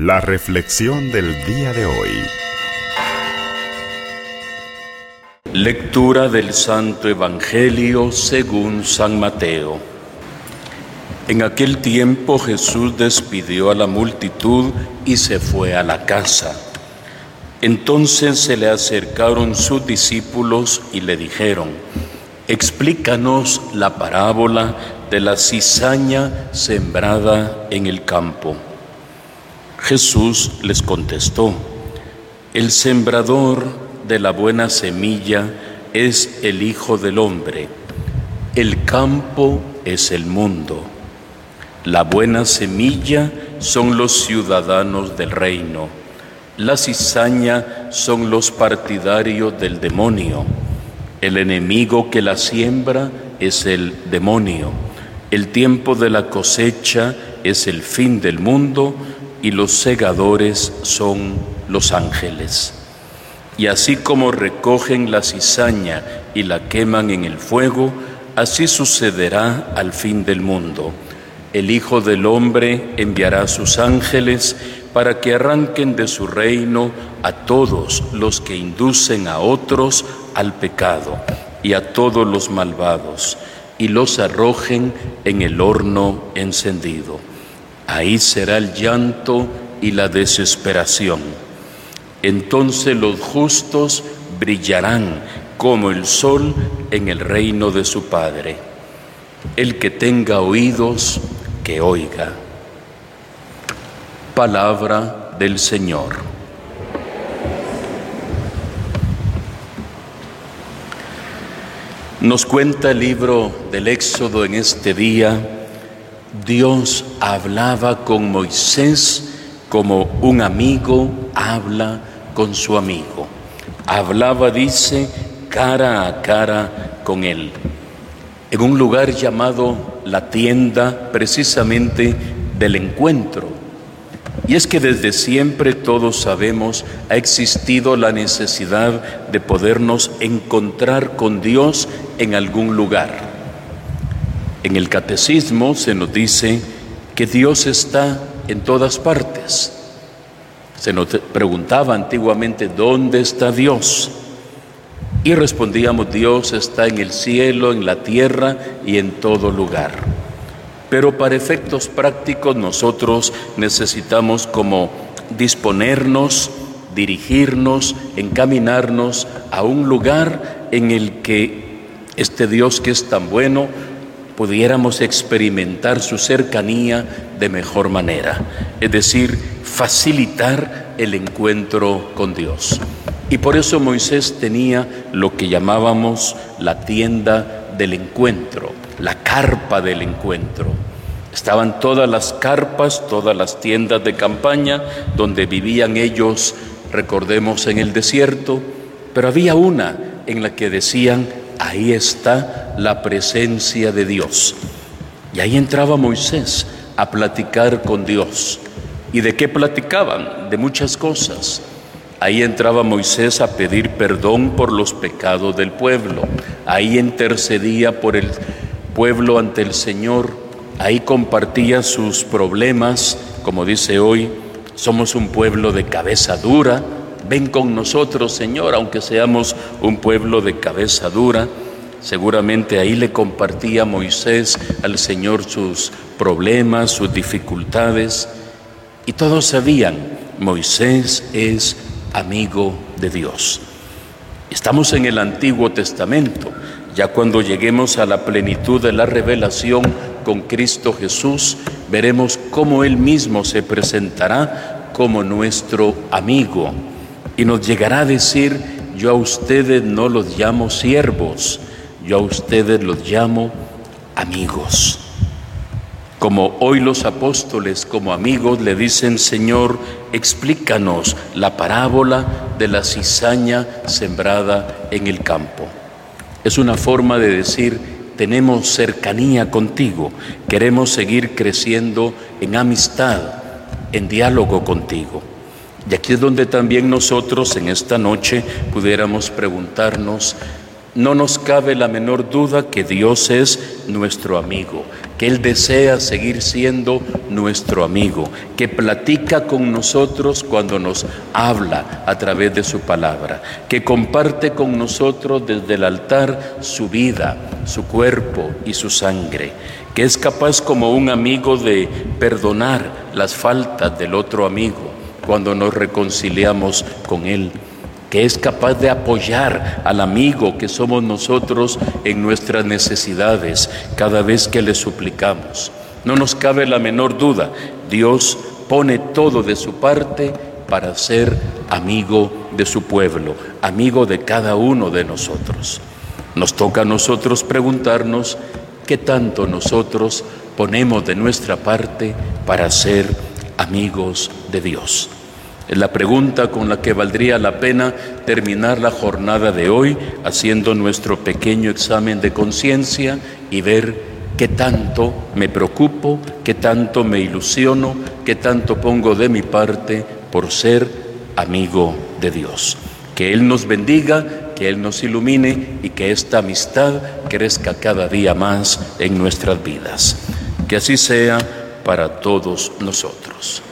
La reflexión del día de hoy. Lectura del Santo Evangelio según San Mateo. En aquel tiempo Jesús despidió a la multitud y se fue a la casa. Entonces se le acercaron sus discípulos y le dijeron, explícanos la parábola de la cizaña sembrada en el campo. Jesús les contestó, el sembrador de la buena semilla es el Hijo del Hombre, el campo es el mundo, la buena semilla son los ciudadanos del reino, la cizaña son los partidarios del demonio, el enemigo que la siembra es el demonio, el tiempo de la cosecha es el fin del mundo, y los segadores son los ángeles. Y así como recogen la cizaña y la queman en el fuego, así sucederá al fin del mundo. El Hijo del Hombre enviará sus ángeles para que arranquen de su reino a todos los que inducen a otros al pecado y a todos los malvados, y los arrojen en el horno encendido. Ahí será el llanto y la desesperación. Entonces los justos brillarán como el sol en el reino de su Padre. El que tenga oídos, que oiga. Palabra del Señor. Nos cuenta el libro del Éxodo en este día Dios hablaba con Moisés como un amigo habla con su amigo. Hablaba, dice, cara a cara con él. En un lugar llamado la tienda precisamente del encuentro. Y es que desde siempre todos sabemos ha existido la necesidad de podernos encontrar con Dios en algún lugar. En el catecismo se nos dice que Dios está en todas partes. Se nos preguntaba antiguamente, ¿dónde está Dios? Y respondíamos, Dios está en el cielo, en la tierra y en todo lugar. Pero para efectos prácticos nosotros necesitamos como disponernos, dirigirnos, encaminarnos a un lugar en el que este Dios que es tan bueno pudiéramos experimentar su cercanía de mejor manera, es decir, facilitar el encuentro con Dios. Y por eso Moisés tenía lo que llamábamos la tienda del encuentro, la carpa del encuentro. Estaban todas las carpas, todas las tiendas de campaña donde vivían ellos, recordemos, en el desierto, pero había una en la que decían, ahí está la presencia de Dios. Y ahí entraba Moisés a platicar con Dios. ¿Y de qué platicaban? De muchas cosas. Ahí entraba Moisés a pedir perdón por los pecados del pueblo. Ahí intercedía por el pueblo ante el Señor. Ahí compartía sus problemas, como dice hoy, somos un pueblo de cabeza dura. Ven con nosotros, Señor, aunque seamos un pueblo de cabeza dura. Seguramente ahí le compartía Moisés al Señor sus problemas, sus dificultades, y todos sabían, Moisés es amigo de Dios. Estamos en el Antiguo Testamento, ya cuando lleguemos a la plenitud de la revelación con Cristo Jesús, veremos cómo Él mismo se presentará como nuestro amigo y nos llegará a decir, yo a ustedes no los llamo siervos, yo a ustedes los llamo amigos. Como hoy los apóstoles como amigos le dicen, Señor, explícanos la parábola de la cizaña sembrada en el campo. Es una forma de decir, tenemos cercanía contigo, queremos seguir creciendo en amistad, en diálogo contigo. Y aquí es donde también nosotros en esta noche pudiéramos preguntarnos, no nos cabe la menor duda que Dios es nuestro amigo, que Él desea seguir siendo nuestro amigo, que platica con nosotros cuando nos habla a través de su palabra, que comparte con nosotros desde el altar su vida, su cuerpo y su sangre, que es capaz como un amigo de perdonar las faltas del otro amigo cuando nos reconciliamos con Él que es capaz de apoyar al amigo que somos nosotros en nuestras necesidades cada vez que le suplicamos. No nos cabe la menor duda, Dios pone todo de su parte para ser amigo de su pueblo, amigo de cada uno de nosotros. Nos toca a nosotros preguntarnos qué tanto nosotros ponemos de nuestra parte para ser amigos de Dios. Es la pregunta con la que valdría la pena terminar la jornada de hoy haciendo nuestro pequeño examen de conciencia y ver qué tanto me preocupo, qué tanto me ilusiono, qué tanto pongo de mi parte por ser amigo de Dios. Que Él nos bendiga, que Él nos ilumine y que esta amistad crezca cada día más en nuestras vidas. Que así sea para todos nosotros.